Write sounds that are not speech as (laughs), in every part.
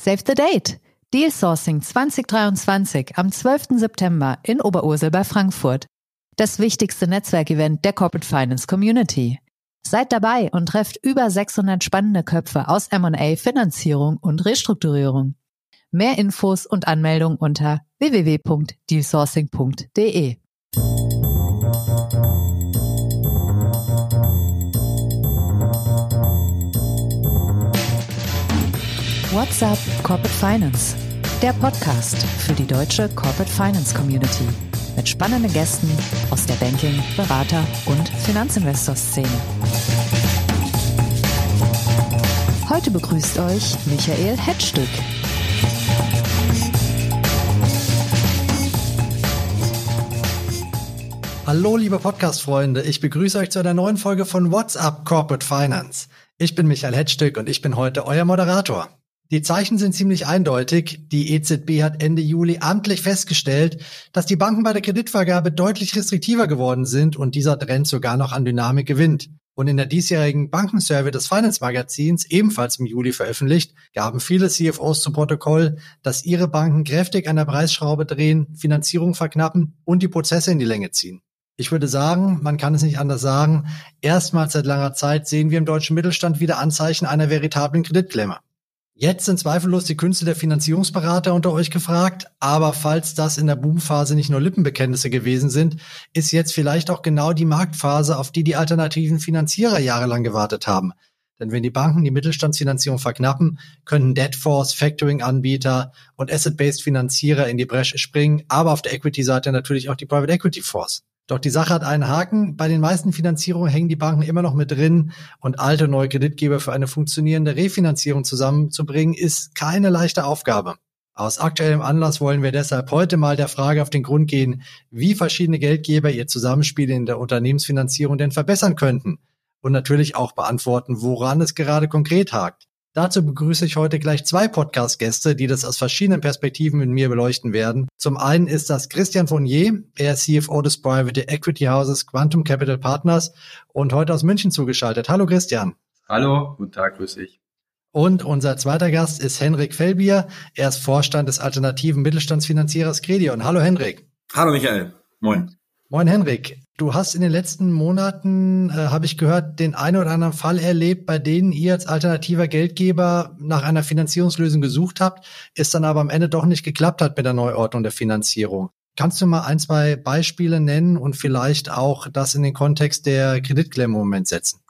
Save the date! Deal Sourcing 2023 am 12. September in Oberursel bei Frankfurt. Das wichtigste Netzwerkevent der Corporate Finance Community. Seid dabei und trefft über 600 spannende Köpfe aus M&A, Finanzierung und Restrukturierung. Mehr Infos und Anmeldung unter www.dealsourcing.de. What's up Corporate Finance? Der Podcast für die deutsche Corporate Finance Community mit spannenden Gästen aus der Banking-, Berater- und Finanzinvestor-Szene. Heute begrüßt euch Michael Hetzstück. Hallo, liebe Podcast-Freunde. Ich begrüße euch zu einer neuen Folge von What's Up Corporate Finance. Ich bin Michael Hetzstück und ich bin heute euer Moderator. Die Zeichen sind ziemlich eindeutig. Die EZB hat Ende Juli amtlich festgestellt, dass die Banken bei der Kreditvergabe deutlich restriktiver geworden sind und dieser Trend sogar noch an Dynamik gewinnt. Und in der diesjährigen Bankensurvey des Finance Magazins, ebenfalls im Juli veröffentlicht, gaben viele CFOs zu Protokoll, dass ihre Banken kräftig an der Preisschraube drehen, Finanzierung verknappen und die Prozesse in die Länge ziehen. Ich würde sagen, man kann es nicht anders sagen, erstmals seit langer Zeit sehen wir im deutschen Mittelstand wieder Anzeichen einer veritablen Kreditklemme. Jetzt sind zweifellos die Künste der Finanzierungsberater unter euch gefragt, aber falls das in der Boomphase nicht nur Lippenbekenntnisse gewesen sind, ist jetzt vielleicht auch genau die Marktphase, auf die die alternativen Finanzierer jahrelang gewartet haben. Denn wenn die Banken die Mittelstandsfinanzierung verknappen, können Debtforce, Factoring-Anbieter und Asset-Based Finanzierer in die Bresche springen, aber auf der Equity-Seite natürlich auch die Private Equity Force. Doch die Sache hat einen Haken. Bei den meisten Finanzierungen hängen die Banken immer noch mit drin und alte neue Kreditgeber für eine funktionierende Refinanzierung zusammenzubringen, ist keine leichte Aufgabe. Aus aktuellem Anlass wollen wir deshalb heute mal der Frage auf den Grund gehen, wie verschiedene Geldgeber ihr Zusammenspiel in der Unternehmensfinanzierung denn verbessern könnten. Und natürlich auch beantworten, woran es gerade konkret hakt. Dazu begrüße ich heute gleich zwei Podcast-Gäste, die das aus verschiedenen Perspektiven mit mir beleuchten werden. Zum einen ist das Christian Fournier, er ist CFO des Private Equity Houses Quantum Capital Partners und heute aus München zugeschaltet. Hallo Christian. Hallo, guten Tag, grüß dich. Und unser zweiter Gast ist Henrik Fellbier. Er ist Vorstand des alternativen Mittelstandsfinanzierers Credion. Hallo Henrik. Hallo Michael. Moin. Moin Henrik, du hast in den letzten Monaten, äh, habe ich gehört, den einen oder anderen Fall erlebt, bei denen ihr als alternativer Geldgeber nach einer Finanzierungslösung gesucht habt, ist dann aber am Ende doch nicht geklappt hat mit der Neuordnung der Finanzierung. Kannst du mal ein, zwei Beispiele nennen und vielleicht auch das in den Kontext der Kreditklemme im Moment setzen?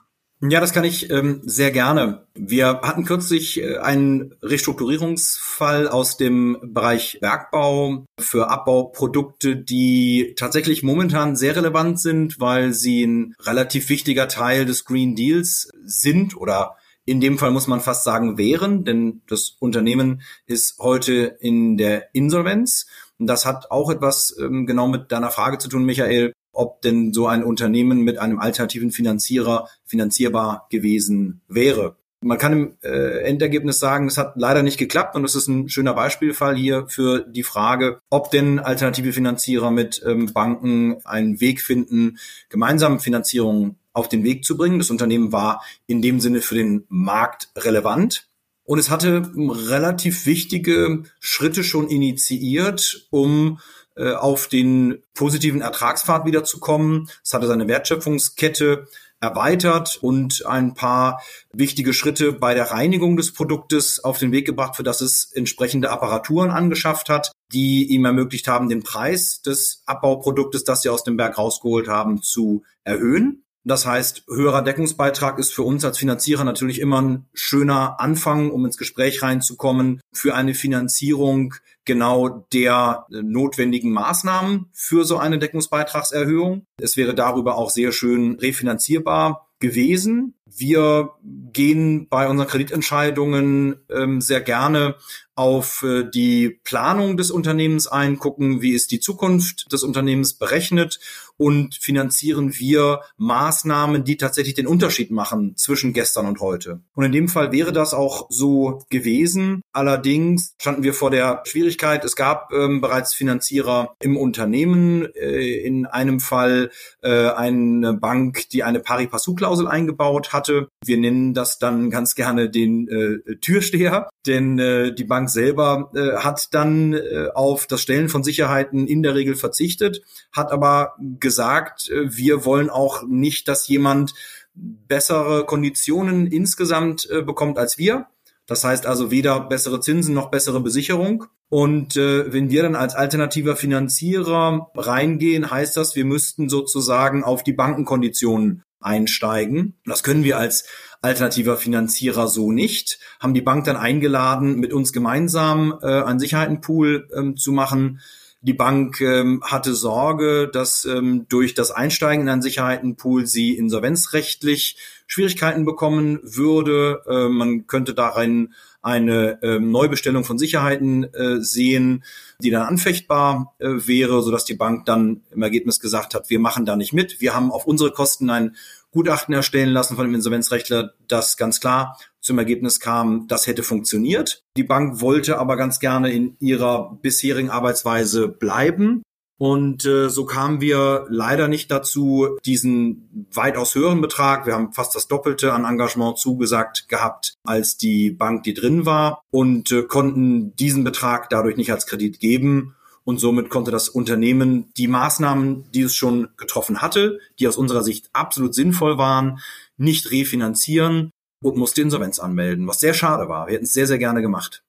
Ja, das kann ich ähm, sehr gerne. Wir hatten kürzlich äh, einen Restrukturierungsfall aus dem Bereich Bergbau für Abbauprodukte, die tatsächlich momentan sehr relevant sind, weil sie ein relativ wichtiger Teil des Green Deals sind oder in dem Fall muss man fast sagen wären, denn das Unternehmen ist heute in der Insolvenz. Und das hat auch etwas ähm, genau mit deiner Frage zu tun, Michael ob denn so ein Unternehmen mit einem alternativen Finanzierer finanzierbar gewesen wäre. Man kann im äh, Endergebnis sagen, es hat leider nicht geklappt und es ist ein schöner Beispielfall hier für die Frage, ob denn alternative Finanzierer mit ähm, Banken einen Weg finden, gemeinsam Finanzierung auf den Weg zu bringen. Das Unternehmen war in dem Sinne für den Markt relevant. Und es hatte relativ wichtige Schritte schon initiiert, um äh, auf den positiven Ertragspfad wiederzukommen. Es hatte seine Wertschöpfungskette erweitert und ein paar wichtige Schritte bei der Reinigung des Produktes auf den Weg gebracht, für das es entsprechende Apparaturen angeschafft hat, die ihm ermöglicht haben, den Preis des Abbauproduktes, das sie aus dem Berg rausgeholt haben, zu erhöhen. Das heißt, höherer Deckungsbeitrag ist für uns als Finanzierer natürlich immer ein schöner Anfang, um ins Gespräch reinzukommen für eine Finanzierung genau der notwendigen Maßnahmen für so eine Deckungsbeitragserhöhung. Es wäre darüber auch sehr schön refinanzierbar gewesen. Wir gehen bei unseren Kreditentscheidungen ähm, sehr gerne auf äh, die Planung des Unternehmens ein, gucken, wie ist die Zukunft des Unternehmens berechnet und finanzieren wir Maßnahmen, die tatsächlich den Unterschied machen zwischen gestern und heute. Und in dem Fall wäre das auch so gewesen. Allerdings standen wir vor der Schwierigkeit, es gab ähm, bereits Finanzierer im Unternehmen, äh, in einem Fall äh, eine Bank, die eine Pari-Passu-Klausel eingebaut hat hatte. Wir nennen das dann ganz gerne den äh, Türsteher, denn äh, die Bank selber äh, hat dann äh, auf das Stellen von Sicherheiten in der Regel verzichtet, hat aber gesagt, äh, wir wollen auch nicht, dass jemand bessere Konditionen insgesamt äh, bekommt als wir. Das heißt also weder bessere Zinsen noch bessere Besicherung. Und äh, wenn wir dann als alternativer Finanzierer reingehen, heißt das, wir müssten sozusagen auf die Bankenkonditionen einsteigen. Das können wir als alternativer Finanzierer so nicht. Haben die Bank dann eingeladen, mit uns gemeinsam äh, einen Sicherheitenpool ähm, zu machen. Die Bank ähm, hatte Sorge, dass ähm, durch das Einsteigen in einen Sicherheitenpool sie insolvenzrechtlich Schwierigkeiten bekommen würde. Äh, man könnte darin eine äh, Neubestellung von Sicherheiten äh, sehen, die dann anfechtbar äh, wäre, sodass die Bank dann im Ergebnis gesagt hat, wir machen da nicht mit. Wir haben auf unsere Kosten ein Gutachten erstellen lassen von dem Insolvenzrechtler, das ganz klar zum Ergebnis kam, das hätte funktioniert. Die Bank wollte aber ganz gerne in ihrer bisherigen Arbeitsweise bleiben und äh, so kamen wir leider nicht dazu, diesen weitaus höheren Betrag, wir haben fast das Doppelte an Engagement zugesagt gehabt, als die Bank, die drin war, und äh, konnten diesen Betrag dadurch nicht als Kredit geben. Und somit konnte das Unternehmen die Maßnahmen, die es schon getroffen hatte, die aus unserer Sicht absolut sinnvoll waren, nicht refinanzieren und musste Insolvenz anmelden, was sehr schade war. Wir hätten es sehr, sehr gerne gemacht.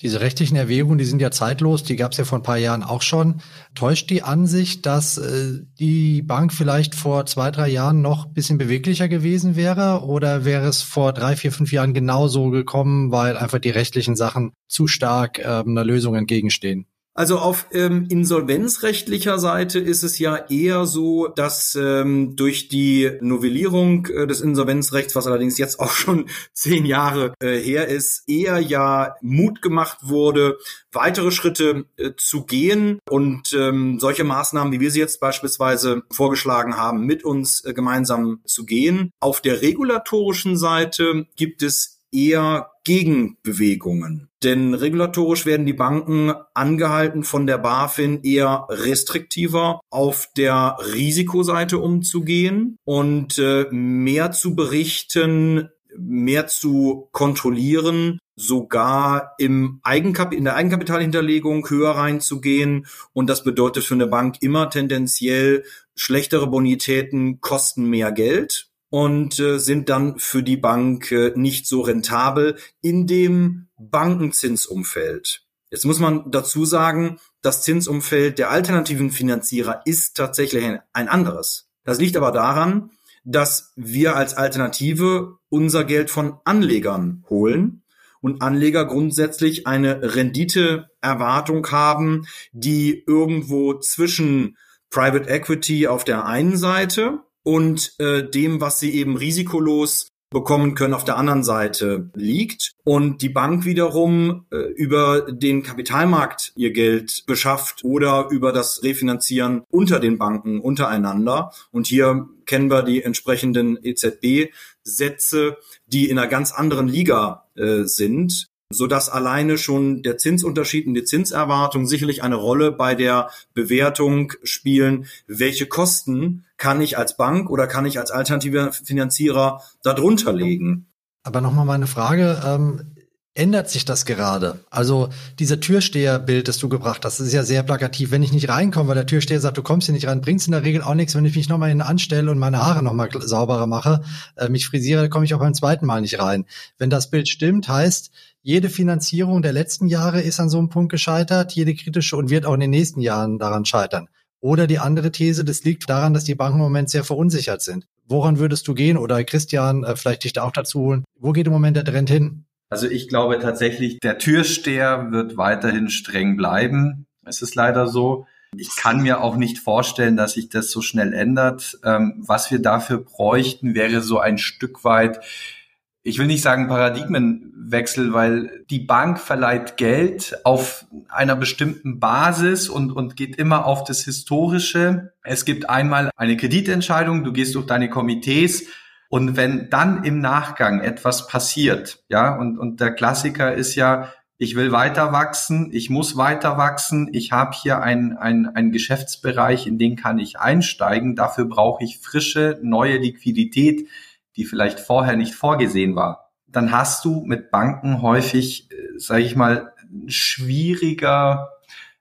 Diese rechtlichen Erwägungen, die sind ja zeitlos, die gab es ja vor ein paar Jahren auch schon. Täuscht die Ansicht, dass äh, die Bank vielleicht vor zwei, drei Jahren noch bisschen beweglicher gewesen wäre? Oder wäre es vor drei, vier, fünf Jahren genauso gekommen, weil einfach die rechtlichen Sachen zu stark äh, einer Lösung entgegenstehen? Also auf ähm, insolvenzrechtlicher Seite ist es ja eher so, dass ähm, durch die Novellierung äh, des Insolvenzrechts, was allerdings jetzt auch (laughs) schon zehn Jahre äh, her ist, eher ja Mut gemacht wurde, weitere Schritte äh, zu gehen und ähm, solche Maßnahmen, wie wir sie jetzt beispielsweise vorgeschlagen haben, mit uns äh, gemeinsam zu gehen. Auf der regulatorischen Seite gibt es eher Gegenbewegungen. Denn regulatorisch werden die Banken angehalten, von der BaFin eher restriktiver auf der Risikoseite umzugehen und äh, mehr zu berichten, mehr zu kontrollieren, sogar im Eigenkap in der Eigenkapitalhinterlegung höher reinzugehen. Und das bedeutet für eine Bank immer tendenziell schlechtere Bonitäten kosten mehr Geld und äh, sind dann für die Bank äh, nicht so rentabel in dem Bankenzinsumfeld. Jetzt muss man dazu sagen, das Zinsumfeld der alternativen Finanzierer ist tatsächlich ein anderes. Das liegt aber daran, dass wir als Alternative unser Geld von Anlegern holen und Anleger grundsätzlich eine Renditeerwartung haben, die irgendwo zwischen Private Equity auf der einen Seite und äh, dem, was sie eben risikolos bekommen können, auf der anderen Seite liegt. Und die Bank wiederum äh, über den Kapitalmarkt ihr Geld beschafft oder über das Refinanzieren unter den Banken untereinander. Und hier kennen wir die entsprechenden EZB-Sätze, die in einer ganz anderen Liga äh, sind so dass alleine schon der Zinsunterschied und die Zinserwartung sicherlich eine Rolle bei der Bewertung spielen, welche Kosten kann ich als Bank oder kann ich als alternativer Finanzierer darunter legen. Aber nochmal meine Frage, ähm, ändert sich das gerade? Also dieser Türsteherbild, das du gebracht hast, ist ja sehr plakativ. Wenn ich nicht reinkomme, weil der Türsteher sagt, du kommst hier nicht rein, bringst in der Regel auch nichts. Wenn ich mich nochmal hin anstelle und meine Haare nochmal sauberer mache, äh, mich frisiere, komme ich auch beim zweiten Mal nicht rein. Wenn das Bild stimmt, heißt, jede Finanzierung der letzten Jahre ist an so einem Punkt gescheitert, jede kritische und wird auch in den nächsten Jahren daran scheitern. Oder die andere These, das liegt daran, dass die Banken im Moment sehr verunsichert sind. Woran würdest du gehen? Oder Christian, äh, vielleicht dich da auch dazu holen. Wo geht im Moment der Trend hin? Also ich glaube tatsächlich, der Türsteher wird weiterhin streng bleiben. Es ist leider so. Ich kann mir auch nicht vorstellen, dass sich das so schnell ändert. Ähm, was wir dafür bräuchten, wäre so ein Stück weit ich will nicht sagen Paradigmenwechsel, weil die Bank verleiht Geld auf einer bestimmten Basis und, und geht immer auf das Historische. Es gibt einmal eine Kreditentscheidung, du gehst durch deine Komitees und wenn dann im Nachgang etwas passiert, ja, und, und der Klassiker ist ja, ich will weiter wachsen, ich muss weiter wachsen, ich habe hier einen ein Geschäftsbereich, in den kann ich einsteigen, dafür brauche ich frische, neue Liquidität die vielleicht vorher nicht vorgesehen war, dann hast du mit Banken häufig, äh, sage ich mal, schwieriger,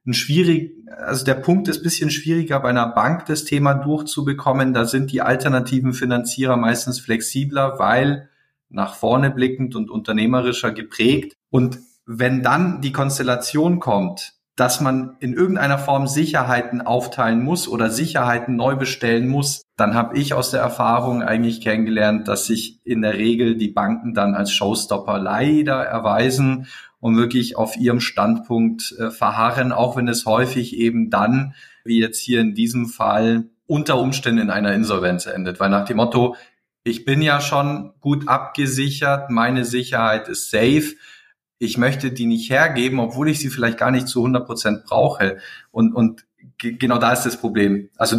ein schwierig, also der Punkt ist bisschen schwieriger bei einer Bank das Thema durchzubekommen. Da sind die alternativen Finanzierer meistens flexibler, weil nach vorne blickend und unternehmerischer geprägt. Und wenn dann die Konstellation kommt, dass man in irgendeiner Form Sicherheiten aufteilen muss oder Sicherheiten neu bestellen muss, dann habe ich aus der Erfahrung eigentlich kennengelernt, dass sich in der Regel die Banken dann als Showstopper leider erweisen und wirklich auf ihrem Standpunkt äh, verharren, auch wenn es häufig eben dann, wie jetzt hier in diesem Fall, unter Umständen in einer Insolvenz endet. Weil nach dem Motto, ich bin ja schon gut abgesichert, meine Sicherheit ist safe, ich möchte die nicht hergeben, obwohl ich sie vielleicht gar nicht zu 100 Prozent brauche. Und, und genau da ist das Problem. Also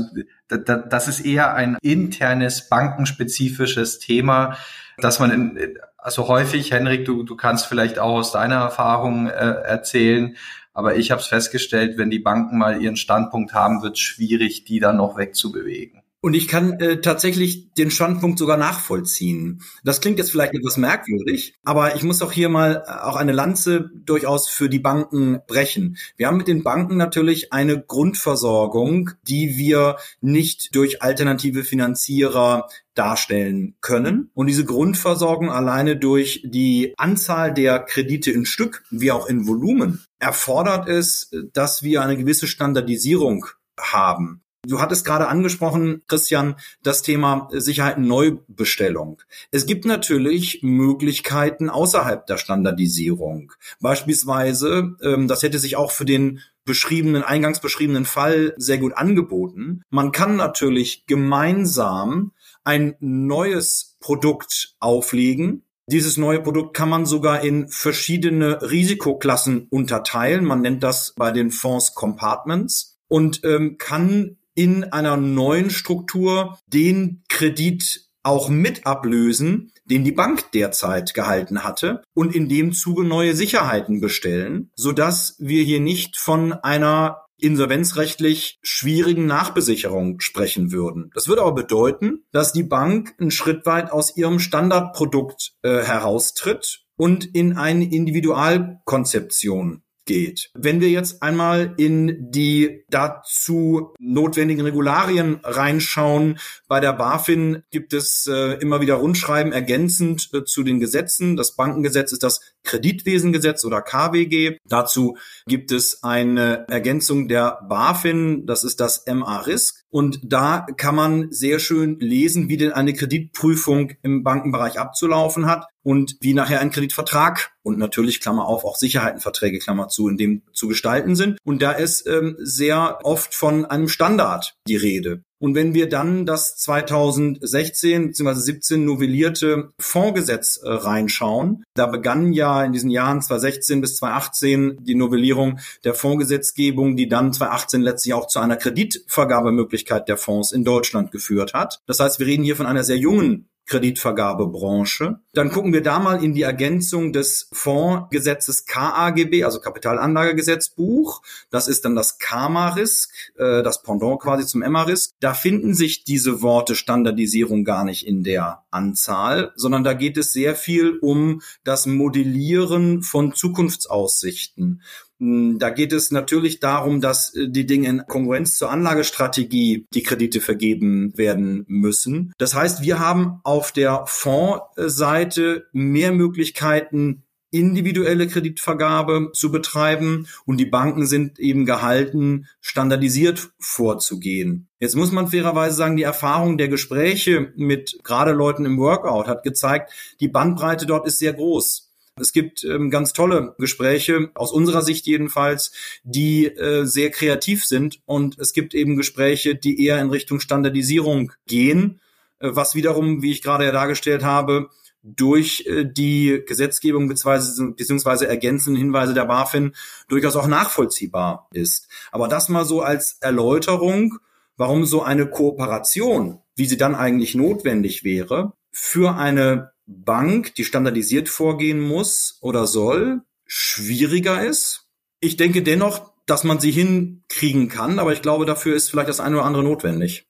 das ist eher ein internes, bankenspezifisches Thema, dass man in, also häufig, Henrik, du, du kannst vielleicht auch aus deiner Erfahrung äh, erzählen, aber ich habe es festgestellt, wenn die Banken mal ihren Standpunkt haben, wird es schwierig, die dann noch wegzubewegen. Und ich kann äh, tatsächlich den Standpunkt sogar nachvollziehen. Das klingt jetzt vielleicht etwas merkwürdig, aber ich muss auch hier mal äh, auch eine Lanze durchaus für die Banken brechen. Wir haben mit den Banken natürlich eine Grundversorgung, die wir nicht durch alternative Finanzierer darstellen können. Und diese Grundversorgung alleine durch die Anzahl der Kredite in Stück, wie auch in Volumen, erfordert es, dass wir eine gewisse Standardisierung haben. Du hattest gerade angesprochen, Christian, das Thema Sicherheiten-Neubestellung. Es gibt natürlich Möglichkeiten außerhalb der Standardisierung. Beispielsweise, ähm, das hätte sich auch für den beschriebenen, eingangs beschriebenen Fall sehr gut angeboten. Man kann natürlich gemeinsam ein neues Produkt auflegen, dieses neue Produkt kann man sogar in verschiedene Risikoklassen unterteilen. Man nennt das bei den Fonds Compartments und ähm, kann in einer neuen Struktur den Kredit auch mit ablösen, den die Bank derzeit gehalten hatte und in dem Zuge neue Sicherheiten bestellen, so dass wir hier nicht von einer insolvenzrechtlich schwierigen Nachbesicherung sprechen würden. Das würde aber bedeuten, dass die Bank einen Schritt weit aus ihrem Standardprodukt äh, heraustritt und in eine Individualkonzeption geht. Wenn wir jetzt einmal in die dazu notwendigen Regularien reinschauen, bei der BaFin gibt es äh, immer wieder Rundschreiben ergänzend äh, zu den Gesetzen. Das Bankengesetz ist das Kreditwesengesetz oder KWG. Dazu gibt es eine Ergänzung der BaFin, das ist das MA-Risk. Und da kann man sehr schön lesen, wie denn eine Kreditprüfung im Bankenbereich abzulaufen hat und wie nachher ein Kreditvertrag und natürlich Klammer auf auch Sicherheitenverträge Klammer zu in dem zu gestalten sind. Und da ist ähm, sehr oft von einem Standard die Rede. Und wenn wir dann das 2016 bzw. 17 novellierte Fondsgesetz äh, reinschauen, da begann ja in diesen Jahren 2016 bis 2018 die Novellierung der Fondsgesetzgebung, die dann 2018 letztlich auch zu einer Kreditvergabemöglichkeit der Fonds in Deutschland geführt hat. Das heißt, wir reden hier von einer sehr jungen Kreditvergabebranche. Dann gucken wir da mal in die Ergänzung des Fondsgesetzes KAGB, also Kapitalanlagegesetzbuch. Das ist dann das KAMA-Risk, äh, das Pendant quasi zum EMA-Risk. Da finden sich diese Worte Standardisierung gar nicht in der Anzahl, sondern da geht es sehr viel um das Modellieren von Zukunftsaussichten. Hm, da geht es natürlich darum, dass äh, die Dinge in Kongruenz zur Anlagestrategie die Kredite vergeben werden müssen. Das heißt, wir haben auf der Fondsseite mehr Möglichkeiten, individuelle Kreditvergabe zu betreiben und die Banken sind eben gehalten, standardisiert vorzugehen. Jetzt muss man fairerweise sagen, die Erfahrung der Gespräche mit gerade Leuten im Workout hat gezeigt, die Bandbreite dort ist sehr groß. Es gibt ähm, ganz tolle Gespräche, aus unserer Sicht jedenfalls, die äh, sehr kreativ sind. Und es gibt eben Gespräche, die eher in Richtung Standardisierung gehen, äh, was wiederum, wie ich gerade ja dargestellt habe, durch äh, die Gesetzgebung beziehungsweise, beziehungsweise ergänzenden Hinweise der BaFin durchaus auch nachvollziehbar ist. Aber das mal so als Erläuterung, warum so eine Kooperation, wie sie dann eigentlich notwendig wäre, für eine Bank, die standardisiert vorgehen muss oder soll, schwieriger ist. Ich denke dennoch, dass man sie hinkriegen kann, aber ich glaube, dafür ist vielleicht das eine oder andere notwendig.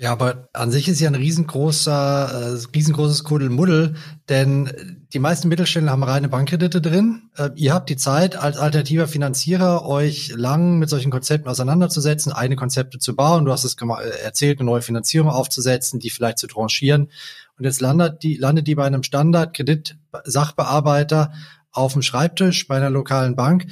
Ja, aber an sich ist ja ein riesengroßer, äh, riesengroßes Kuddelmuddel, denn die meisten Mittelständler haben reine Bankkredite drin. Äh, ihr habt die Zeit, als alternativer Finanzierer euch lang mit solchen Konzepten auseinanderzusetzen, eigene Konzepte zu bauen. Du hast es äh, erzählt, eine neue Finanzierung aufzusetzen, die vielleicht zu tranchieren. Und jetzt landet die, landet die bei einem Standard-Kredit-Sachbearbeiter auf dem Schreibtisch bei einer lokalen Bank,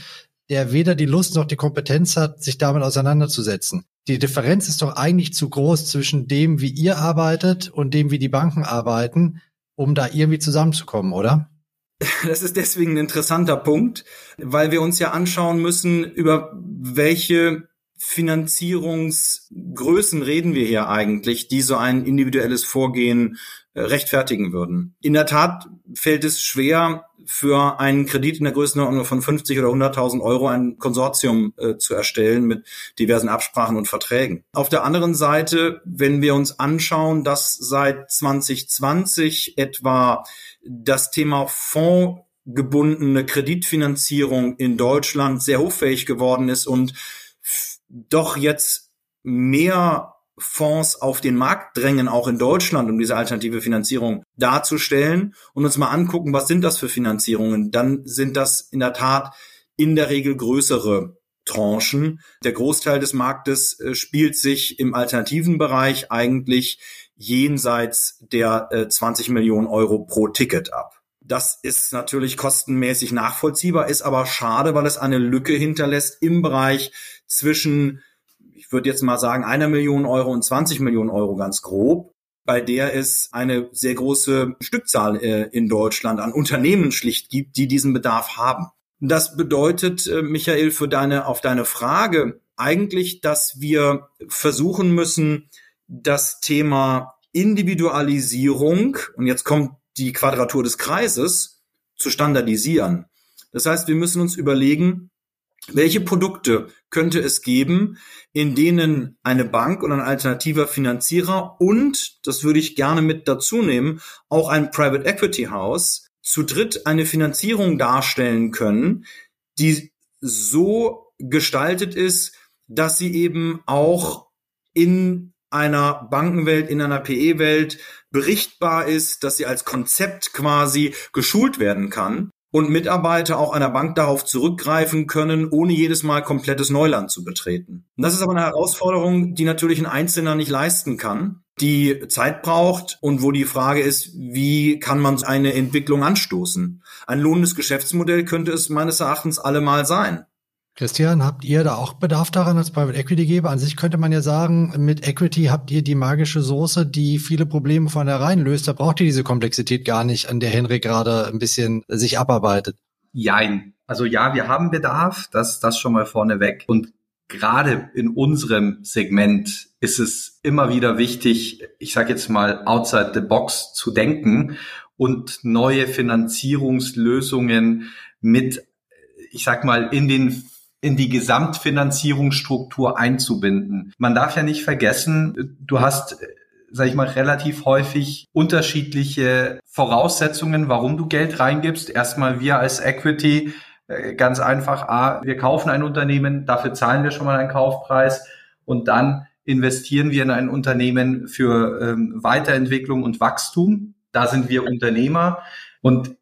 der weder die Lust noch die Kompetenz hat, sich damit auseinanderzusetzen die Differenz ist doch eigentlich zu groß zwischen dem, wie ihr arbeitet und dem, wie die Banken arbeiten, um da irgendwie zusammenzukommen, oder? Das ist deswegen ein interessanter Punkt, weil wir uns ja anschauen müssen, über welche Finanzierungsgrößen reden wir hier eigentlich, die so ein individuelles Vorgehen rechtfertigen würden. In der Tat fällt es schwer, für einen Kredit in der Größenordnung von 50 oder 100.000 Euro ein Konsortium äh, zu erstellen mit diversen Absprachen und Verträgen. Auf der anderen Seite, wenn wir uns anschauen, dass seit 2020 etwa das Thema fondsgebundene Kreditfinanzierung in Deutschland sehr hochfähig geworden ist und doch jetzt mehr Fonds auf den Markt drängen, auch in Deutschland, um diese alternative Finanzierung darzustellen und uns mal angucken, was sind das für Finanzierungen, dann sind das in der Tat in der Regel größere Tranchen. Der Großteil des Marktes äh, spielt sich im alternativen Bereich eigentlich jenseits der äh, 20 Millionen Euro pro Ticket ab. Das ist natürlich kostenmäßig nachvollziehbar, ist aber schade, weil es eine Lücke hinterlässt im Bereich zwischen ich würde jetzt mal sagen, einer Million Euro und 20 Millionen Euro ganz grob, bei der es eine sehr große Stückzahl äh, in Deutschland an Unternehmen schlicht gibt, die diesen Bedarf haben. Das bedeutet, äh, Michael, für deine, auf deine Frage eigentlich, dass wir versuchen müssen, das Thema Individualisierung, und jetzt kommt die Quadratur des Kreises, zu standardisieren. Das heißt, wir müssen uns überlegen, welche Produkte könnte es geben, in denen eine Bank oder ein alternativer Finanzierer und, das würde ich gerne mit dazu nehmen, auch ein Private Equity House zu dritt eine Finanzierung darstellen können, die so gestaltet ist, dass sie eben auch in einer Bankenwelt, in einer PE-Welt berichtbar ist, dass sie als Konzept quasi geschult werden kann und Mitarbeiter auch einer Bank darauf zurückgreifen können, ohne jedes Mal komplettes Neuland zu betreten. Das ist aber eine Herausforderung, die natürlich ein Einzelner nicht leisten kann, die Zeit braucht und wo die Frage ist, wie kann man eine Entwicklung anstoßen? Ein lohnendes Geschäftsmodell könnte es meines Erachtens allemal sein. Christian, habt ihr da auch Bedarf daran als Private Equity Geber? An sich könnte man ja sagen, mit Equity habt ihr die magische Soße, die viele Probleme von herein löst. Da braucht ihr diese Komplexität gar nicht, an der Henrik gerade ein bisschen sich abarbeitet. Jein. Also ja, wir haben Bedarf, das, das schon mal vorneweg. Und gerade in unserem Segment ist es immer wieder wichtig, ich sage jetzt mal, outside the box zu denken und neue Finanzierungslösungen mit, ich sag mal, in den in die Gesamtfinanzierungsstruktur einzubinden. Man darf ja nicht vergessen, du hast sag ich mal, relativ häufig unterschiedliche Voraussetzungen, warum du Geld reingibst. Erstmal wir als Equity, äh, ganz einfach, A, wir kaufen ein Unternehmen, dafür zahlen wir schon mal einen Kaufpreis und dann investieren wir in ein Unternehmen für ähm, Weiterentwicklung und Wachstum. Da sind wir Unternehmer und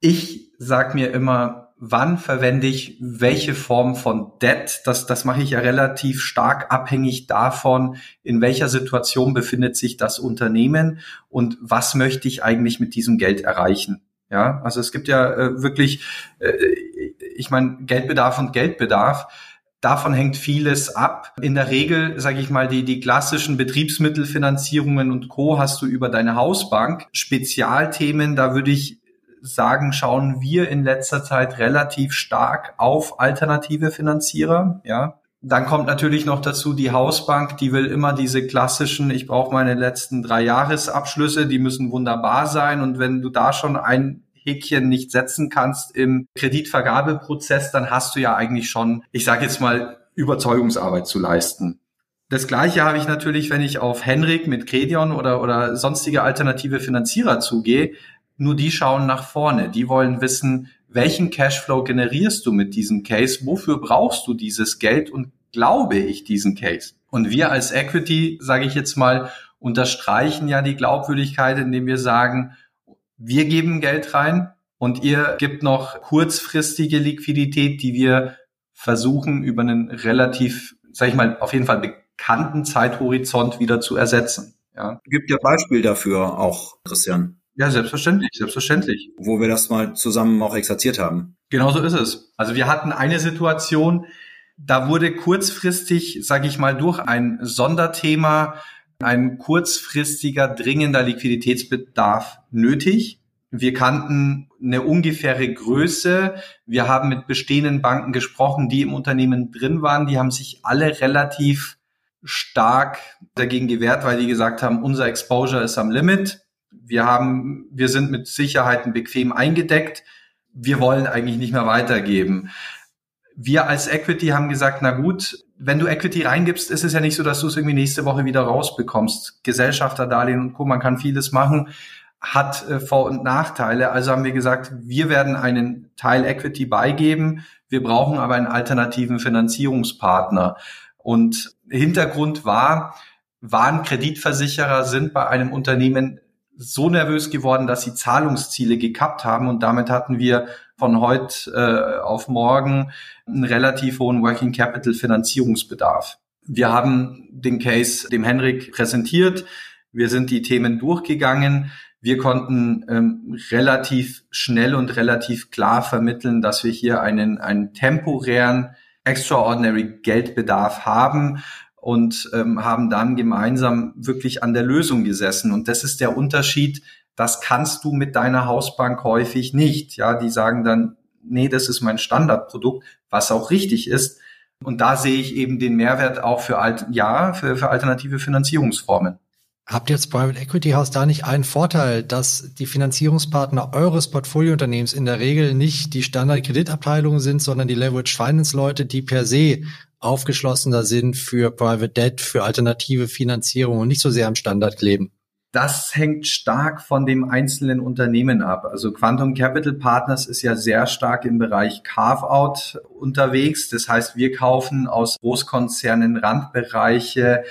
ich sag mir immer, wann verwende ich welche Form von Debt. Das, das mache ich ja relativ stark abhängig davon, in welcher Situation befindet sich das Unternehmen und was möchte ich eigentlich mit diesem Geld erreichen. Ja, also es gibt ja äh, wirklich, äh, ich meine, Geldbedarf und Geldbedarf. Davon hängt vieles ab. In der Regel, sage ich mal, die, die klassischen Betriebsmittelfinanzierungen und Co. hast du über deine Hausbank. Spezialthemen, da würde ich sagen, schauen wir in letzter Zeit relativ stark auf alternative Finanzierer, ja. Dann kommt natürlich noch dazu die Hausbank, die will immer diese klassischen, ich brauche meine letzten drei Jahresabschlüsse, die müssen wunderbar sein. Und wenn du da schon ein Häkchen nicht setzen kannst im Kreditvergabeprozess, dann hast du ja eigentlich schon, ich sage jetzt mal, Überzeugungsarbeit zu leisten. Das gleiche habe ich natürlich, wenn ich auf Henrik mit Credion oder, oder sonstige alternative Finanzierer zugehe. Nur die schauen nach vorne. Die wollen wissen, welchen Cashflow generierst du mit diesem Case? Wofür brauchst du dieses Geld? Und glaube ich diesen Case. Und wir als Equity, sage ich jetzt mal, unterstreichen ja die Glaubwürdigkeit, indem wir sagen, wir geben Geld rein und ihr gibt noch kurzfristige Liquidität, die wir versuchen über einen relativ, sage ich mal, auf jeden Fall bekannten Zeithorizont wieder zu ersetzen. Ja. Gibt ja Beispiel dafür auch, Christian. Ja, selbstverständlich, selbstverständlich. Wo wir das mal zusammen auch exerziert haben. Genau so ist es. Also wir hatten eine Situation, da wurde kurzfristig, sage ich mal, durch ein Sonderthema ein kurzfristiger, dringender Liquiditätsbedarf nötig. Wir kannten eine ungefähre Größe. Wir haben mit bestehenden Banken gesprochen, die im Unternehmen drin waren. Die haben sich alle relativ stark dagegen gewehrt, weil die gesagt haben, unser Exposure ist am Limit. Wir haben, wir sind mit Sicherheiten bequem eingedeckt. Wir wollen eigentlich nicht mehr weitergeben. Wir als Equity haben gesagt, na gut, wenn du Equity reingibst, ist es ja nicht so, dass du es irgendwie nächste Woche wieder rausbekommst. Gesellschafterdarlehen und Co., man kann vieles machen, hat äh, Vor- und Nachteile. Also haben wir gesagt, wir werden einen Teil Equity beigeben, wir brauchen aber einen alternativen Finanzierungspartner. Und Hintergrund war, waren Kreditversicherer sind bei einem Unternehmen so nervös geworden, dass sie Zahlungsziele gekappt haben und damit hatten wir von heute äh, auf morgen einen relativ hohen Working Capital Finanzierungsbedarf. Wir haben den Case dem Henrik präsentiert. Wir sind die Themen durchgegangen. Wir konnten ähm, relativ schnell und relativ klar vermitteln, dass wir hier einen, einen temporären extraordinary Geldbedarf haben und ähm, haben dann gemeinsam wirklich an der Lösung gesessen. Und das ist der Unterschied. Das kannst du mit deiner Hausbank häufig nicht. Ja, die sagen dann, nee, das ist mein Standardprodukt, was auch richtig ist. Und da sehe ich eben den Mehrwert auch für, alt, ja, für, für alternative Finanzierungsformen. Habt ihr als Private Equity House da nicht einen Vorteil, dass die Finanzierungspartner eures Portfoliounternehmens in der Regel nicht die Standardkreditabteilungen sind, sondern die Leverage Finance Leute, die per se aufgeschlossener sind für Private Debt, für alternative Finanzierung und nicht so sehr am Standard kleben? Das hängt stark von dem einzelnen Unternehmen ab. Also Quantum Capital Partners ist ja sehr stark im Bereich Carve-out unterwegs. Das heißt, wir kaufen aus Großkonzernen Randbereiche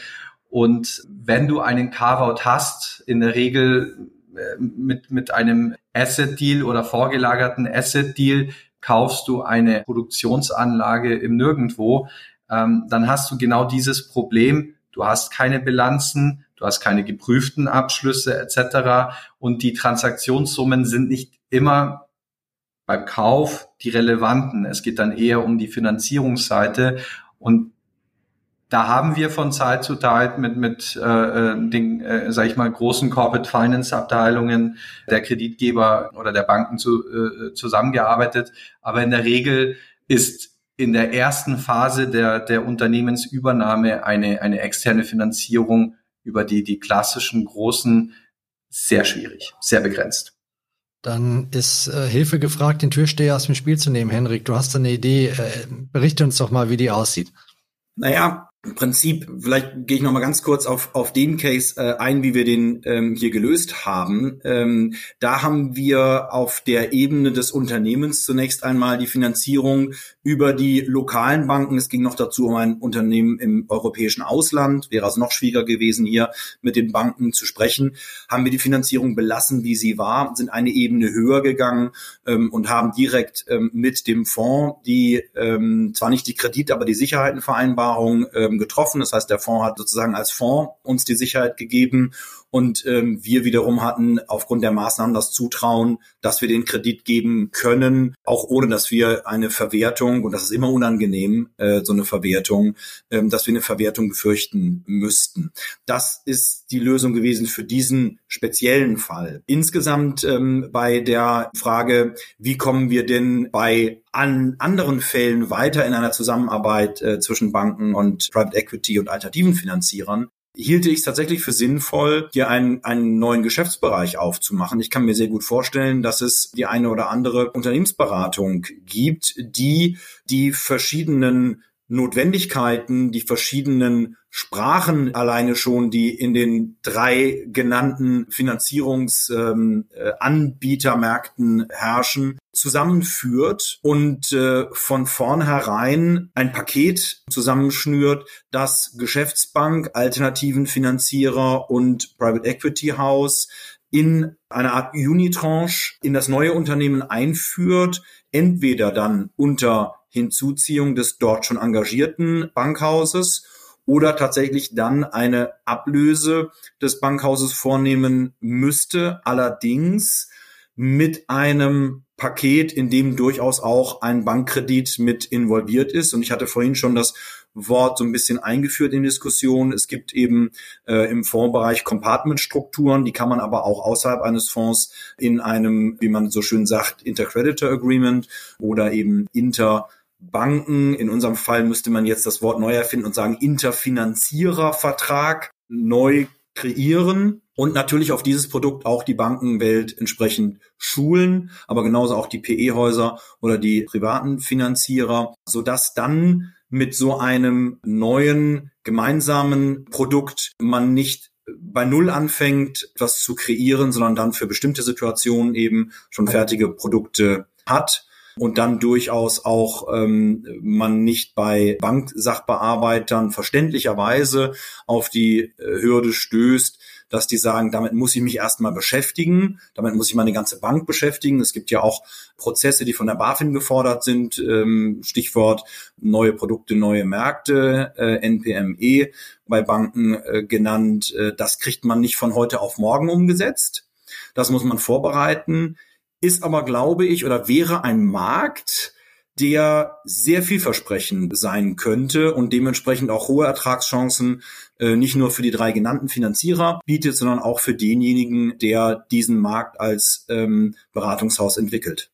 und wenn du einen Carve-out hast, in der Regel äh, mit, mit einem Asset-Deal oder vorgelagerten Asset-Deal, kaufst du eine Produktionsanlage im Nirgendwo, ähm, dann hast du genau dieses Problem. Du hast keine Bilanzen, du hast keine geprüften Abschlüsse etc. Und die Transaktionssummen sind nicht immer beim Kauf die relevanten. Es geht dann eher um die Finanzierungsseite. Und da haben wir von Zeit zu Zeit mit, mit äh, äh, den, äh, sag ich mal, großen Corporate Finance Abteilungen der Kreditgeber oder der Banken zu, äh, zusammengearbeitet. Aber in der Regel ist in der ersten Phase der, der Unternehmensübernahme eine, eine externe Finanzierung über die, die klassischen großen sehr schwierig, sehr begrenzt. Dann ist äh, Hilfe gefragt, den Türsteher aus dem Spiel zu nehmen. Henrik, du hast eine Idee. Äh, berichte uns doch mal, wie die aussieht. Naja, im Prinzip, vielleicht gehe ich noch mal ganz kurz auf, auf den Case äh, ein, wie wir den ähm, hier gelöst haben. Ähm, da haben wir auf der Ebene des Unternehmens zunächst einmal die Finanzierung über die lokalen Banken. Es ging noch dazu um ein Unternehmen im europäischen Ausland. Wäre also noch schwieriger gewesen, hier mit den Banken zu sprechen. Haben wir die Finanzierung belassen, wie sie war, sind eine Ebene höher gegangen ähm, und haben direkt ähm, mit dem Fonds die, ähm, zwar nicht die Kredit, aber die Sicherheitenvereinbarung ähm, getroffen. Das heißt, der Fonds hat sozusagen als Fonds uns die Sicherheit gegeben und ähm, wir wiederum hatten aufgrund der Maßnahmen das Zutrauen, dass wir den Kredit geben können, auch ohne dass wir eine Verwertung, und das ist immer unangenehm, äh, so eine Verwertung, ähm, dass wir eine Verwertung befürchten müssten. Das ist die Lösung gewesen für diesen speziellen Fall. Insgesamt ähm, bei der Frage, wie kommen wir denn bei an anderen Fällen weiter in einer Zusammenarbeit äh, zwischen Banken und Private Equity und alternativen Finanzierern, hielte ich es tatsächlich für sinnvoll, hier einen, einen neuen Geschäftsbereich aufzumachen. Ich kann mir sehr gut vorstellen, dass es die eine oder andere Unternehmensberatung gibt, die die verschiedenen Notwendigkeiten, die verschiedenen Sprachen alleine schon, die in den drei genannten Finanzierungsanbietermärkten ähm, äh, herrschen, zusammenführt und äh, von vornherein ein Paket zusammenschnürt, das Geschäftsbank, alternativen Finanzierer und Private Equity House in eine Art Unitranche in das neue Unternehmen einführt, entweder dann unter Hinzuziehung des dort schon engagierten Bankhauses oder tatsächlich dann eine Ablöse des Bankhauses vornehmen müsste, allerdings mit einem Paket, in dem durchaus auch ein Bankkredit mit involviert ist. Und ich hatte vorhin schon das Wort so ein bisschen eingeführt in Diskussion. Es gibt eben äh, im Fondsbereich Compartmentstrukturen, die kann man aber auch außerhalb eines Fonds in einem, wie man so schön sagt, Intercreditor Agreement oder eben Inter Banken, in unserem Fall müsste man jetzt das Wort neu erfinden und sagen Interfinanzierervertrag neu kreieren und natürlich auf dieses Produkt auch die Bankenwelt entsprechend schulen, aber genauso auch die PE-Häuser oder die privaten Finanzierer, so dass dann mit so einem neuen gemeinsamen Produkt man nicht bei Null anfängt, etwas zu kreieren, sondern dann für bestimmte Situationen eben schon fertige Produkte hat und dann durchaus auch ähm, man nicht bei Banksachbearbeitern verständlicherweise auf die äh, Hürde stößt, dass die sagen, damit muss ich mich erstmal beschäftigen, damit muss ich meine ganze Bank beschäftigen. Es gibt ja auch Prozesse, die von der BaFin gefordert sind, ähm, Stichwort neue Produkte, neue Märkte, äh, NPME bei Banken äh, genannt. Äh, das kriegt man nicht von heute auf morgen umgesetzt. Das muss man vorbereiten ist aber, glaube ich, oder wäre ein Markt, der sehr vielversprechend sein könnte und dementsprechend auch hohe Ertragschancen äh, nicht nur für die drei genannten Finanzierer bietet, sondern auch für denjenigen, der diesen Markt als ähm, Beratungshaus entwickelt.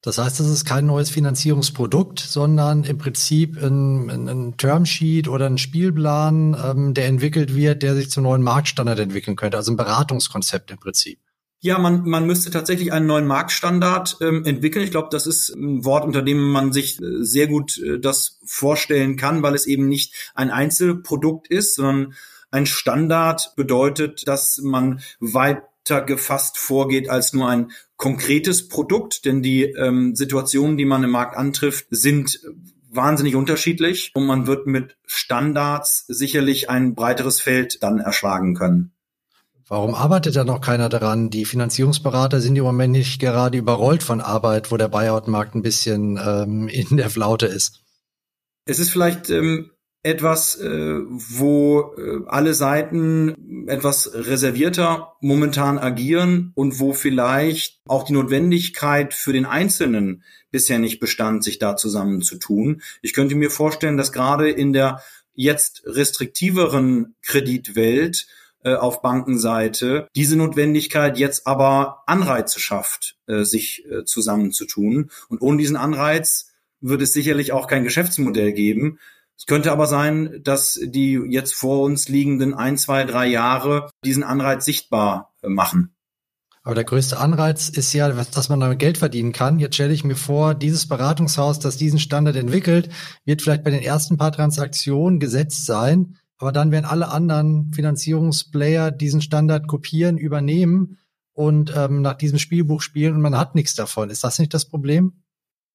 Das heißt, es ist kein neues Finanzierungsprodukt, sondern im Prinzip ein, ein Termsheet oder ein Spielplan, ähm, der entwickelt wird, der sich zum neuen Marktstandard entwickeln könnte, also ein Beratungskonzept im Prinzip. Ja, man, man müsste tatsächlich einen neuen Marktstandard ähm, entwickeln. Ich glaube, das ist ein Wort, unter dem man sich äh, sehr gut äh, das vorstellen kann, weil es eben nicht ein Einzelprodukt ist, sondern ein Standard bedeutet, dass man weiter gefasst vorgeht als nur ein konkretes Produkt, denn die ähm, Situationen, die man im Markt antrifft, sind wahnsinnig unterschiedlich und man wird mit Standards sicherlich ein breiteres Feld dann erschlagen können. Warum arbeitet da noch keiner daran? Die Finanzierungsberater sind im Moment nicht gerade überrollt von Arbeit, wo der Buyout-Markt ein bisschen ähm, in der Flaute ist. Es ist vielleicht ähm, etwas, äh, wo äh, alle Seiten etwas reservierter momentan agieren und wo vielleicht auch die Notwendigkeit für den Einzelnen bisher nicht bestand, sich da zusammenzutun. Ich könnte mir vorstellen, dass gerade in der jetzt restriktiveren Kreditwelt äh, auf Bankenseite diese Notwendigkeit jetzt aber Anreize schafft, äh, sich äh, zusammenzutun. Und ohne diesen Anreiz wird es sicherlich auch kein Geschäftsmodell geben. Es könnte aber sein, dass die jetzt vor uns liegenden ein, zwei, drei Jahre diesen Anreiz sichtbar äh, machen. Aber der größte Anreiz ist ja, dass man damit Geld verdienen kann. Jetzt stelle ich mir vor, dieses Beratungshaus, das diesen Standard entwickelt, wird vielleicht bei den ersten paar Transaktionen gesetzt sein. Aber dann werden alle anderen Finanzierungsplayer diesen Standard kopieren, übernehmen und ähm, nach diesem Spielbuch spielen und man hat nichts davon. Ist das nicht das Problem?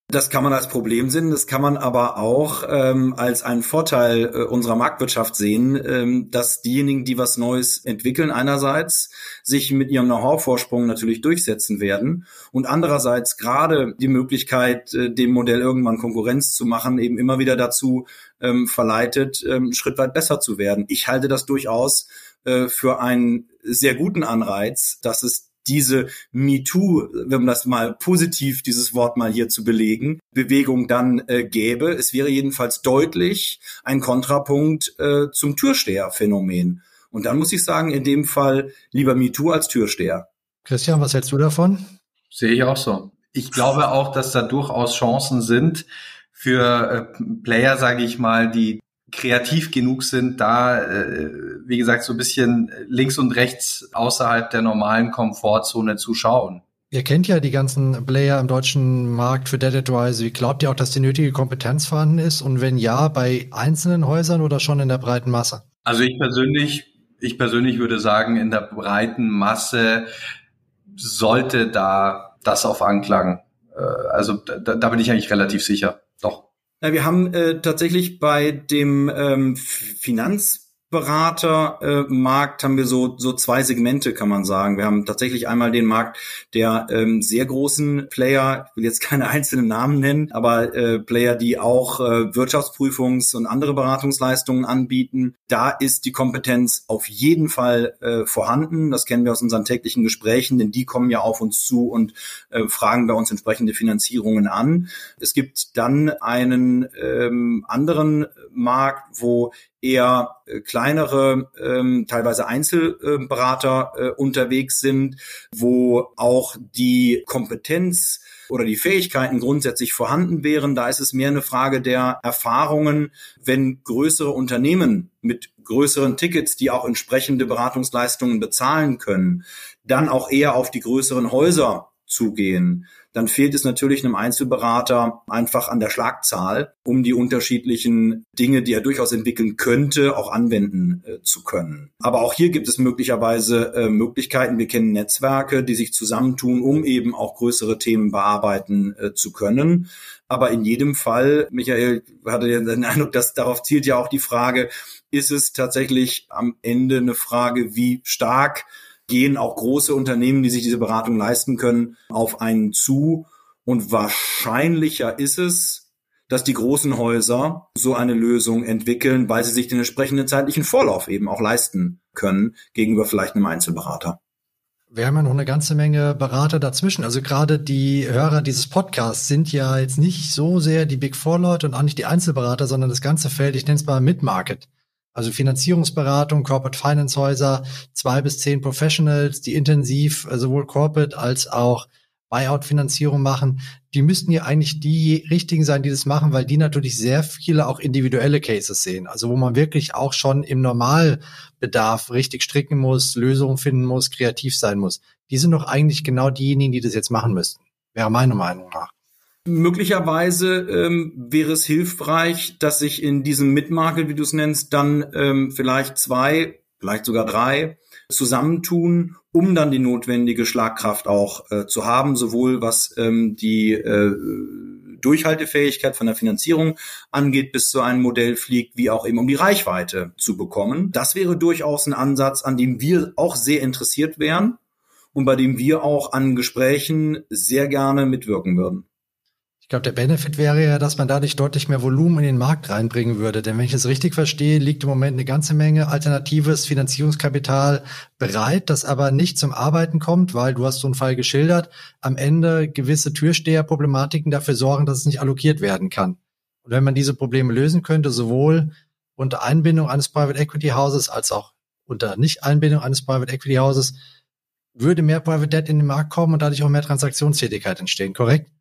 Das kann man als Problem sehen, das kann man aber auch ähm, als einen Vorteil äh, unserer Marktwirtschaft sehen, ähm, dass diejenigen, die was Neues entwickeln, einerseits sich mit ihrem Know-how-Vorsprung natürlich durchsetzen werden und andererseits gerade die Möglichkeit, äh, dem Modell irgendwann Konkurrenz zu machen, eben immer wieder dazu ähm, verleitet, ähm, Schritt weit besser zu werden. Ich halte das durchaus äh, für einen sehr guten Anreiz, dass es diese MeToo, wenn man das mal positiv, dieses Wort mal hier zu belegen, Bewegung dann äh, gäbe. Es wäre jedenfalls deutlich ein Kontrapunkt äh, zum Türsteherphänomen. Und dann muss ich sagen, in dem Fall lieber MeToo als Türsteher. Christian, was hältst du davon? Sehe ich auch so. Ich glaube auch, dass da durchaus Chancen sind für äh, Player, sage ich mal, die kreativ genug sind, da, äh, wie gesagt, so ein bisschen links und rechts außerhalb der normalen Komfortzone zu schauen. Ihr kennt ja die ganzen Player im deutschen Markt für Dead Advisory. Glaubt ihr auch, dass die nötige Kompetenz vorhanden ist? Und wenn ja, bei einzelnen Häusern oder schon in der breiten Masse? Also ich persönlich, ich persönlich würde sagen, in der breiten Masse sollte da das auf Anklang. Äh, also da, da bin ich eigentlich relativ sicher. Doch. Wir haben äh, tatsächlich bei dem ähm, Finanz Beratermarkt äh, haben wir so, so zwei Segmente, kann man sagen. Wir haben tatsächlich einmal den Markt der ähm, sehr großen Player, ich will jetzt keine (laughs) einzelnen Namen nennen, aber äh, Player, die auch äh, Wirtschaftsprüfungs- und andere Beratungsleistungen anbieten. Da ist die Kompetenz auf jeden Fall äh, vorhanden. Das kennen wir aus unseren täglichen Gesprächen, denn die kommen ja auf uns zu und äh, fragen bei uns entsprechende Finanzierungen an. Es gibt dann einen ähm, anderen Markt, wo eher äh, kleinere, ähm, teilweise Einzelberater äh, unterwegs sind, wo auch die Kompetenz oder die Fähigkeiten grundsätzlich vorhanden wären. Da ist es mehr eine Frage der Erfahrungen, wenn größere Unternehmen mit größeren Tickets, die auch entsprechende Beratungsleistungen bezahlen können, dann auch eher auf die größeren Häuser zugehen dann fehlt es natürlich einem Einzelberater einfach an der Schlagzahl, um die unterschiedlichen Dinge, die er durchaus entwickeln könnte, auch anwenden äh, zu können. Aber auch hier gibt es möglicherweise äh, Möglichkeiten. Wir kennen Netzwerke, die sich zusammentun, um eben auch größere Themen bearbeiten äh, zu können. Aber in jedem Fall, Michael hatte ja den Eindruck, dass darauf zielt ja auch die Frage, ist es tatsächlich am Ende eine Frage, wie stark gehen auch große Unternehmen, die sich diese Beratung leisten können, auf einen zu. Und wahrscheinlicher ist es, dass die großen Häuser so eine Lösung entwickeln, weil sie sich den entsprechenden zeitlichen Vorlauf eben auch leisten können gegenüber vielleicht einem Einzelberater. Wir haben ja noch eine ganze Menge Berater dazwischen. Also gerade die Hörer dieses Podcasts sind ja jetzt nicht so sehr die Big Four Leute und auch nicht die Einzelberater, sondern das ganze Feld, ich nenne es mal Mid-Market. Also Finanzierungsberatung, Corporate Finance Häuser, zwei bis zehn Professionals, die intensiv äh, sowohl Corporate als auch Buyout-Finanzierung machen, die müssten ja eigentlich die richtigen sein, die das machen, weil die natürlich sehr viele auch individuelle Cases sehen. Also wo man wirklich auch schon im Normalbedarf richtig stricken muss, Lösungen finden muss, kreativ sein muss. Die sind doch eigentlich genau diejenigen, die das jetzt machen müssten. Wäre meine Meinung nach. Möglicherweise ähm, wäre es hilfreich, dass sich in diesem Mitmarket, wie du es nennst, dann ähm, vielleicht zwei, vielleicht sogar drei zusammentun, um dann die notwendige Schlagkraft auch äh, zu haben, sowohl was ähm, die äh, Durchhaltefähigkeit von der Finanzierung angeht, bis zu einem Modell fliegt, wie auch eben um die Reichweite zu bekommen. Das wäre durchaus ein Ansatz, an dem wir auch sehr interessiert wären und bei dem wir auch an Gesprächen sehr gerne mitwirken würden. Ich glaube, der Benefit wäre ja, dass man dadurch deutlich mehr Volumen in den Markt reinbringen würde. Denn wenn ich es richtig verstehe, liegt im Moment eine ganze Menge alternatives Finanzierungskapital bereit, das aber nicht zum Arbeiten kommt, weil du hast so einen Fall geschildert, am Ende gewisse Türsteherproblematiken dafür sorgen, dass es nicht allokiert werden kann. Und wenn man diese Probleme lösen könnte, sowohl unter Einbindung eines Private Equity Hauses als auch unter Nicht-Einbindung eines Private Equity Hauses, würde mehr Private Debt in den Markt kommen und dadurch auch mehr Transaktionstätigkeit entstehen, korrekt?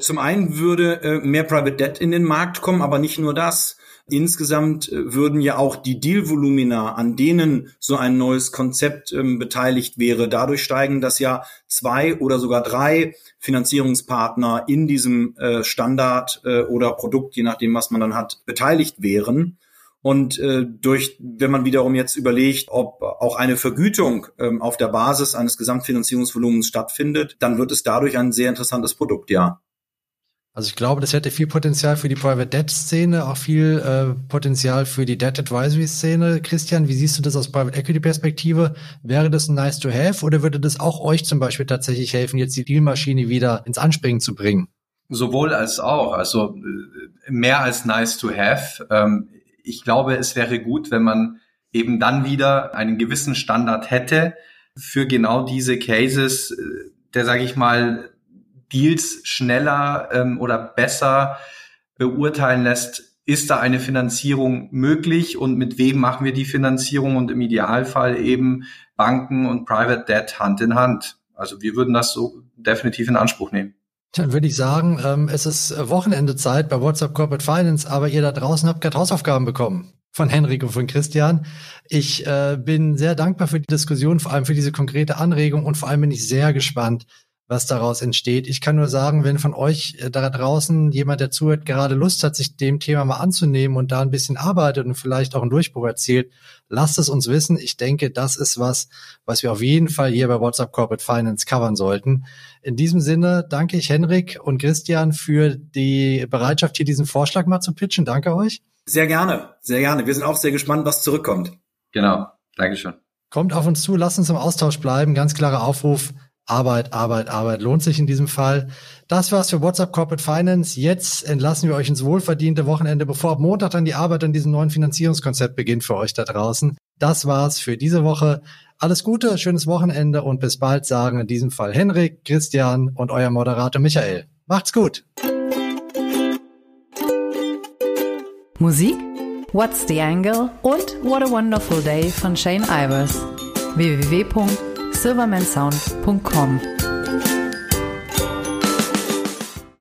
Zum einen würde äh, mehr Private Debt in den Markt kommen, aber nicht nur das. Insgesamt äh, würden ja auch die Dealvolumina, an denen so ein neues Konzept ähm, beteiligt wäre, dadurch steigen, dass ja zwei oder sogar drei Finanzierungspartner in diesem äh, Standard äh, oder Produkt, je nachdem, was man dann hat, beteiligt wären. Und äh, durch, wenn man wiederum jetzt überlegt, ob auch eine Vergütung ähm, auf der Basis eines Gesamtfinanzierungsvolumens stattfindet, dann wird es dadurch ein sehr interessantes Produkt, ja. Also ich glaube, das hätte viel Potenzial für die Private Debt Szene, auch viel äh, Potenzial für die Debt Advisory Szene. Christian, wie siehst du das aus Private Equity Perspektive? Wäre das ein nice to have oder würde das auch euch zum Beispiel tatsächlich helfen, jetzt die Dealmaschine wieder ins Anspringen zu bringen? Sowohl als auch. Also äh, mehr als nice to have. Ähm, ich glaube, es wäre gut, wenn man eben dann wieder einen gewissen Standard hätte für genau diese Cases, äh, der, sage ich mal, Deals schneller ähm, oder besser beurteilen lässt, ist da eine Finanzierung möglich und mit wem machen wir die Finanzierung und im Idealfall eben Banken und Private Debt Hand in Hand. Also wir würden das so definitiv in Anspruch nehmen. Dann würde ich sagen, ähm, es ist Wochenendezeit bei WhatsApp Corporate Finance, aber ihr da draußen habt gerade Hausaufgaben bekommen von Henrik und von Christian. Ich äh, bin sehr dankbar für die Diskussion, vor allem für diese konkrete Anregung und vor allem bin ich sehr gespannt, was daraus entsteht. Ich kann nur sagen, wenn von euch äh, da draußen jemand, der zuhört, gerade Lust hat, sich dem Thema mal anzunehmen und da ein bisschen arbeitet und vielleicht auch einen Durchbruch erzielt, lasst es uns wissen. Ich denke, das ist was, was wir auf jeden Fall hier bei WhatsApp Corporate Finance covern sollten. In diesem Sinne danke ich Henrik und Christian für die Bereitschaft, hier diesen Vorschlag mal zu pitchen. Danke euch. Sehr gerne, sehr gerne. Wir sind auch sehr gespannt, was zurückkommt. Genau, Dankeschön. Kommt auf uns zu, lasst uns im Austausch bleiben. Ganz klarer Aufruf. Arbeit, Arbeit, Arbeit lohnt sich in diesem Fall. Das war's für WhatsApp Corporate Finance. Jetzt entlassen wir euch ins wohlverdiente Wochenende, bevor ab Montag dann die Arbeit an diesem neuen Finanzierungskonzept beginnt für euch da draußen. Das war's für diese Woche. Alles Gute, schönes Wochenende und bis bald sagen in diesem Fall Henrik, Christian und euer Moderator Michael. Macht's gut. Musik What's the Angle und What a Wonderful Day von Shane Ivers. www silvermansound.com.